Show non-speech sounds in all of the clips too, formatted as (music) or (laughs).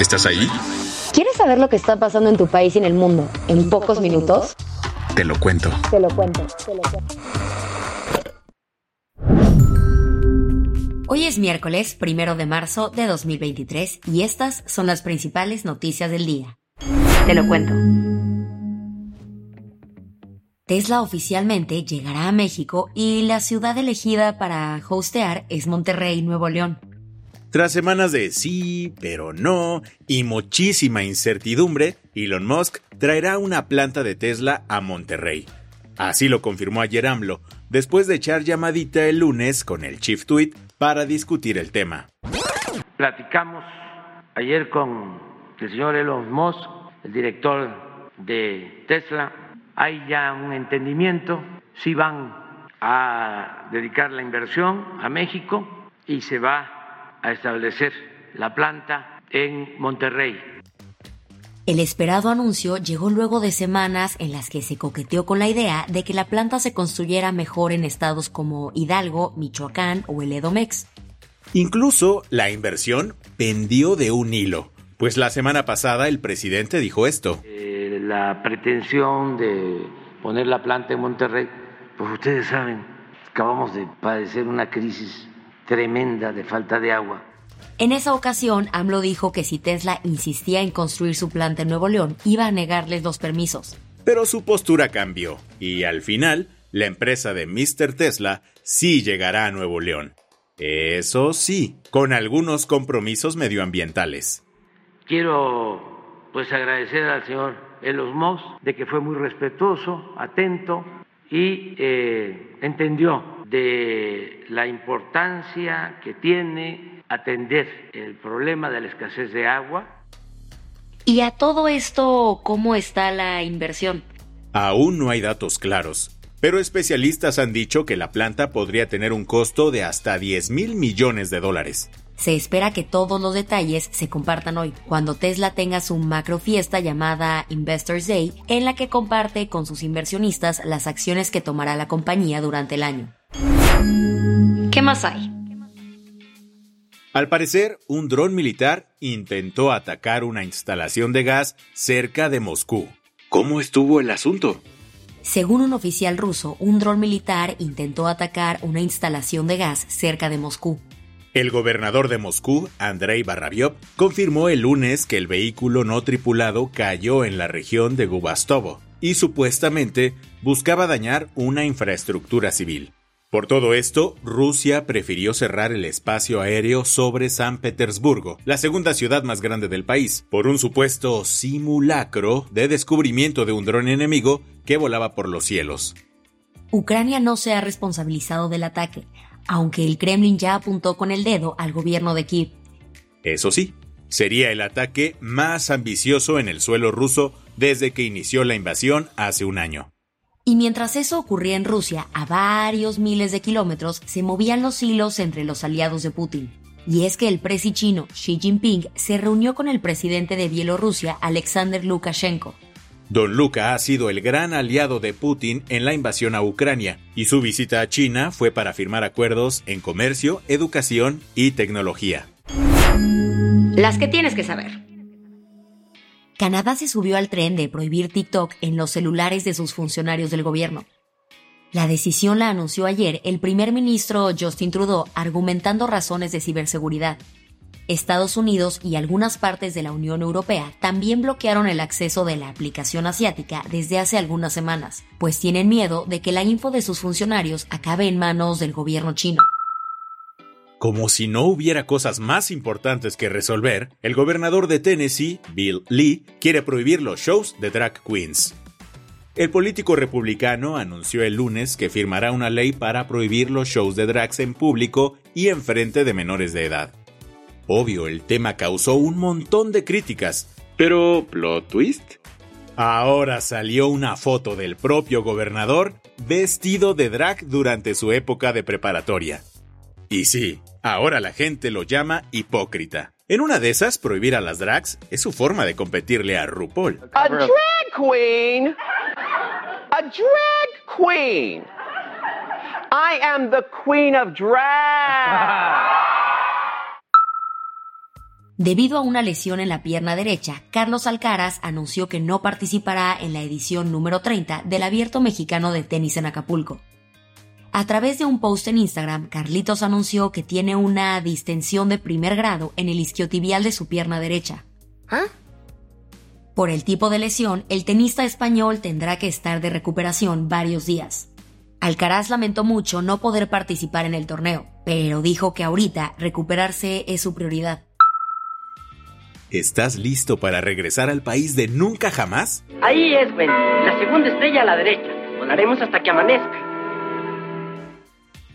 ¿estás ahí? ¿Quieres saber lo que está pasando en tu país y en el mundo en pocos minutos? Te lo cuento. Te lo cuento. Te lo cuento. Hoy es miércoles, primero de marzo de 2023, y estas son las principales noticias del día. Te lo cuento. Tesla oficialmente llegará a México y la ciudad elegida para hostear es Monterrey, Nuevo León. Tras semanas de sí, pero no y muchísima incertidumbre, Elon Musk traerá una planta de Tesla a Monterrey. Así lo confirmó ayer AMLO, después de echar llamadita el lunes con el Chief Tweet para discutir el tema. Platicamos ayer con el señor Elon Musk, el director de Tesla. Hay ya un entendimiento, si van a dedicar la inversión a México y se va a establecer la planta en Monterrey. El esperado anuncio llegó luego de semanas en las que se coqueteó con la idea de que la planta se construyera mejor en estados como Hidalgo, Michoacán o el Edomex. Incluso la inversión pendió de un hilo, pues la semana pasada el presidente dijo esto. Eh, la pretensión de poner la planta en Monterrey, pues ustedes saben, acabamos de padecer una crisis tremenda de falta de agua. En esa ocasión, AMLO dijo que si Tesla insistía en construir su planta en Nuevo León, iba a negarles los permisos. Pero su postura cambió, y al final, la empresa de Mr. Tesla sí llegará a Nuevo León. Eso sí, con algunos compromisos medioambientales. Quiero pues agradecer al señor Elon Musk de que fue muy respetuoso, atento y eh, entendió de la importancia que tiene atender el problema de la escasez de agua. Y a todo esto, ¿cómo está la inversión? Aún no hay datos claros, pero especialistas han dicho que la planta podría tener un costo de hasta 10 mil millones de dólares. Se espera que todos los detalles se compartan hoy, cuando Tesla tenga su macro fiesta llamada Investors Day, en la que comparte con sus inversionistas las acciones que tomará la compañía durante el año. ¿Qué más hay? Al parecer, un dron militar intentó atacar una instalación de gas cerca de Moscú. ¿Cómo estuvo el asunto? Según un oficial ruso, un dron militar intentó atacar una instalación de gas cerca de Moscú. El gobernador de Moscú, Andrei Barabiov, confirmó el lunes que el vehículo no tripulado cayó en la región de Gubastovo y supuestamente buscaba dañar una infraestructura civil. Por todo esto, Rusia prefirió cerrar el espacio aéreo sobre San Petersburgo, la segunda ciudad más grande del país, por un supuesto simulacro de descubrimiento de un dron enemigo que volaba por los cielos. Ucrania no se ha responsabilizado del ataque, aunque el Kremlin ya apuntó con el dedo al gobierno de Kiev. Eso sí, sería el ataque más ambicioso en el suelo ruso desde que inició la invasión hace un año. Y mientras eso ocurría en Rusia, a varios miles de kilómetros se movían los hilos entre los aliados de Putin. Y es que el presi chino Xi Jinping se reunió con el presidente de Bielorrusia, Alexander Lukashenko. Don Luca ha sido el gran aliado de Putin en la invasión a Ucrania, y su visita a China fue para firmar acuerdos en comercio, educación y tecnología. Las que tienes que saber. Canadá se subió al tren de prohibir TikTok en los celulares de sus funcionarios del gobierno. La decisión la anunció ayer el primer ministro Justin Trudeau argumentando razones de ciberseguridad. Estados Unidos y algunas partes de la Unión Europea también bloquearon el acceso de la aplicación asiática desde hace algunas semanas, pues tienen miedo de que la info de sus funcionarios acabe en manos del gobierno chino. Como si no hubiera cosas más importantes que resolver, el gobernador de Tennessee, Bill Lee, quiere prohibir los shows de drag queens. El político republicano anunció el lunes que firmará una ley para prohibir los shows de drags en público y en frente de menores de edad. Obvio, el tema causó un montón de críticas. Pero, ¿plot twist? Ahora salió una foto del propio gobernador vestido de drag durante su época de preparatoria. Y sí, ahora la gente lo llama hipócrita. En una de esas, prohibir a las drags es su forma de competirle a RuPaul. A drag queen. A drag queen. I am the queen of drag. (laughs) Debido a una lesión en la pierna derecha, Carlos Alcaraz anunció que no participará en la edición número 30 del Abierto Mexicano de Tenis en Acapulco. A través de un post en Instagram, Carlitos anunció que tiene una distensión de primer grado en el isquiotibial de su pierna derecha. ¿Ah? Por el tipo de lesión, el tenista español tendrá que estar de recuperación varios días. Alcaraz lamentó mucho no poder participar en el torneo, pero dijo que ahorita recuperarse es su prioridad. ¿Estás listo para regresar al país de nunca jamás? Ahí es, Wendy. La segunda estrella a la derecha. Volaremos hasta que amanezca.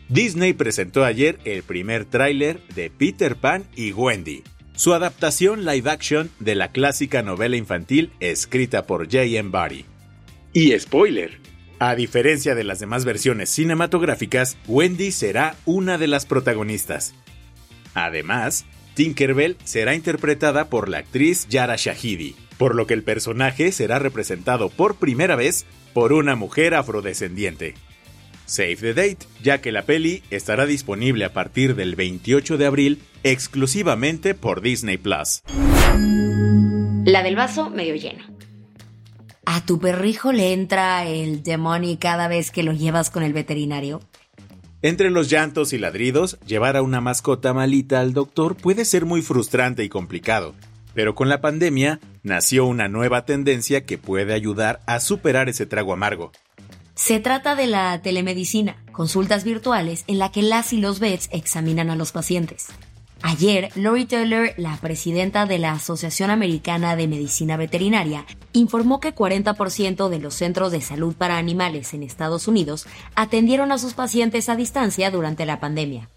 Disney presentó ayer el primer tráiler de Peter Pan y Wendy, su adaptación live action de la clásica novela infantil escrita por J.M. Barry. Y spoiler, a diferencia de las demás versiones cinematográficas, Wendy será una de las protagonistas. Además, Tinkerbell será interpretada por la actriz Yara Shahidi, por lo que el personaje será representado por primera vez por una mujer afrodescendiente. Save the date, ya que la peli estará disponible a partir del 28 de abril exclusivamente por Disney Plus. La del vaso medio lleno. ¿A tu perrijo le entra el demonio cada vez que lo llevas con el veterinario? Entre los llantos y ladridos, llevar a una mascota malita al doctor puede ser muy frustrante y complicado, pero con la pandemia nació una nueva tendencia que puede ayudar a superar ese trago amargo. Se trata de la telemedicina, consultas virtuales en la que las y los vets examinan a los pacientes. Ayer, Lori Taylor, la presidenta de la Asociación Americana de Medicina Veterinaria, informó que 40% de los centros de salud para animales en Estados Unidos atendieron a sus pacientes a distancia durante la pandemia.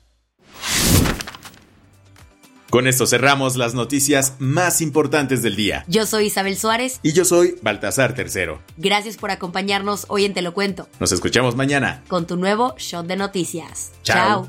Con esto cerramos las noticias más importantes del día. Yo soy Isabel Suárez. Y yo soy Baltasar Tercero. Gracias por acompañarnos hoy en Te lo Cuento. Nos escuchamos mañana. Con tu nuevo shot de noticias. Chao.